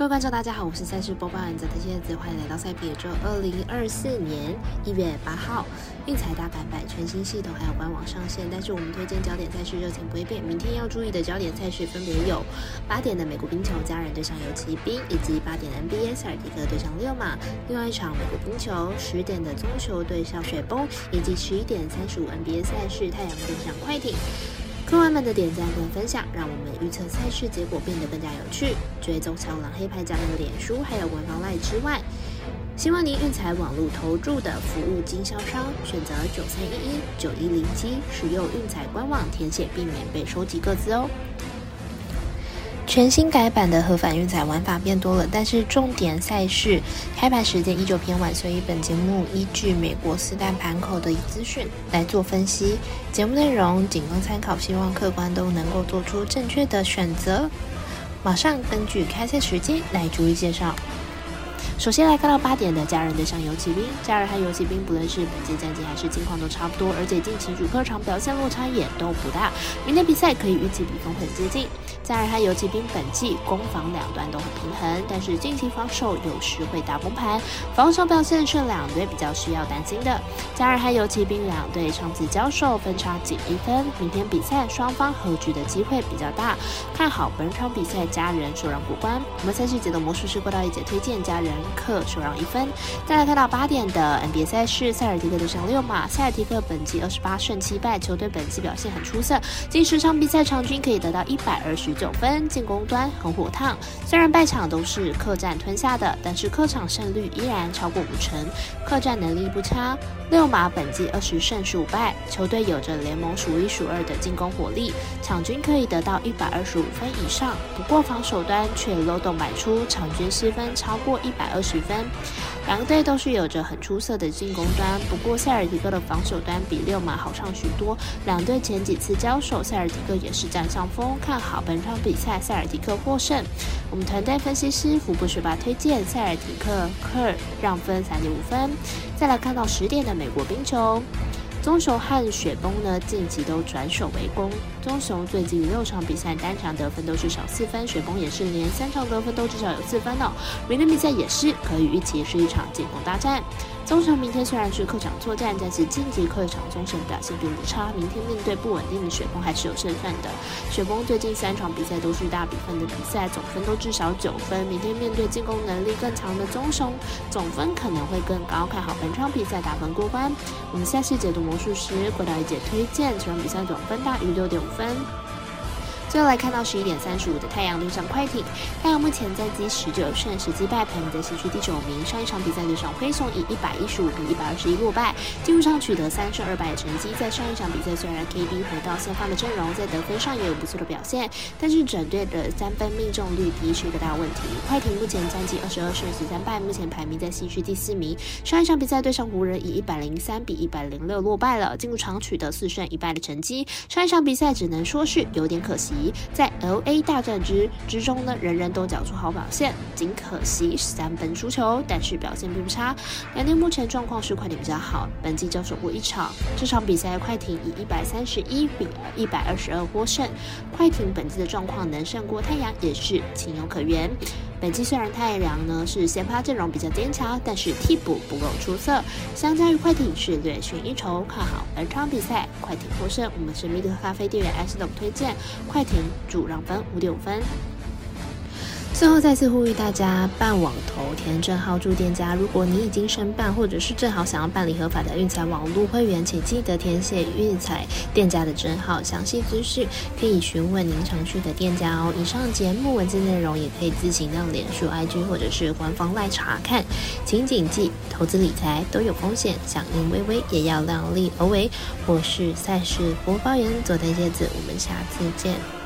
各位观众，大家好，我是赛事播报员泽的蝎子，欢迎来到赛比宇宙。二零二四年一月八号，运彩大改版，全新系统还有官网上线。但是我们推荐焦点赛事热情不会变，明天要注意的焦点赛事分别有八点的美国冰球家人对上游骑兵，以及八点的 NBA 塞尔迪克对上六马。另外一场美国冰球十点的棕球对上雪崩，以及十一点三十五 NBA 赛事太阳对上快艇。客官们的点赞跟分享，让我们预测赛事结果变得更加有趣。追踪小狼黑牌家人的脸书还有官方赖之外，希望您运彩网络投注的服务经销商选择九三一一九一零七，使用运彩官网填写，避免被收集各自哦。全新改版的合法运载玩法变多了，但是重点赛事开盘时间依旧偏晚，所以本节目依据美国四大盘口的资讯来做分析。节目内容仅供参考，希望客官都能够做出正确的选择。马上根据开赛时间来逐一介绍。首先来看到八点的家人对上游骑兵，家人和游骑兵不论是本届战绩还是近况都差不多，而且近期主客场表现落差也都不大，明天比赛可以预计比分很接近。家人和游骑兵本季攻防两端都很平衡，但是近期防守有时会打崩盘，防守表现是两队比较需要担心的。家人和游骑兵两队上次交手分差仅一分，明天比赛双方和局的机会比较大，看好本场比赛家人首让过关。我们赛事节的魔术师郭道一姐推荐家人。客首让一分，再来看到八点的 NBA 赛事，塞尔提克对上六马。塞尔提克本季二十八胜七败，球队本季表现很出色，近十场比赛场均可以得到一百二十九分，进攻端很火烫。虽然败场都是客战吞下的，但是客场胜率依然超过五成，客战能力不差。六马本季二十胜十五败，球队有着联盟数一数二的进攻火力，场均可以得到一百二十五分以上。不过防守端却漏洞百出，场均失分超过一百二。十分，两队都是有着很出色的进攻端，不过塞尔提克的防守端比六马好上许多。两队前几次交手，塞尔提克也是占上风，看好本场比赛塞尔提克获胜。我们团队分析师福布学霸推荐塞尔提克克让分三点五分。再来看到十点的美国冰球。棕熊和雪崩呢，近期都转守为攻。棕熊最近六场比赛单场得分都至少四分，雪崩也是连三场得分都至少有四分哦。明天比赛也是可以预期是一场进攻大战。棕熊明天虽然是客场作战，但是晋级客场棕熊表现并不差。明天面对不稳定的雪崩还是有胜算的。雪崩最近三场比赛都是大比分的比赛，总分都至少九分。明天面对进攻能力更强的棕熊，总分可能会更高。看好本场比赛打分过关。我们下期解读魔术师郭大一姐推荐，这场比赛总分大于六点五分。最后来看到十一点三十五的太阳对上快艇，太阳目前在积十九胜十击败，排名在西区第九名。上一场比赛对上灰熊以一百一十五比一百二十一落败，进入场取得三胜二败的成绩。在上一场比赛虽然 KD 回到先发的阵容，在得分上也有不错的表现，但是整队的三分命中率低是一个大问题。快艇目前战绩二十二胜十三败，目前排名在西区第四名。上一场比赛对上湖人以一百零三比一百零六落败了，进入场取得四胜一败的成绩。上一场比赛只能说是有点可惜。在 L A 大战之之中呢，人人都缴出好表现，仅可惜三分输球，但是表现并不差。两队目前状况是快艇比较好，本季交手过一场，这场比赛快艇以一百三十一比一百二十二获胜。快艇本季的状况能胜过太阳也是情有可原。本期虽然太阳呢是先发阵容比较坚强，但是替补不够出色，相较于快艇是略逊一筹。看好本场比赛快艇获胜。我们是米德咖啡店员 S 等推荐快艇主让分五点五分。最后再次呼吁大家办网投填证号注店家。如果你已经申办，或者是正好想要办理合法的运彩网络会员，请记得填写运彩店家的证号。详细资讯可以询问您常去的店家哦。以上节目文字内容也可以自行到脸书 IG 或者是官方来查看。请谨记，投资理财都有风险，响应微微也要量力而为。我是赛事播报员佐藤叶子，我们下次见。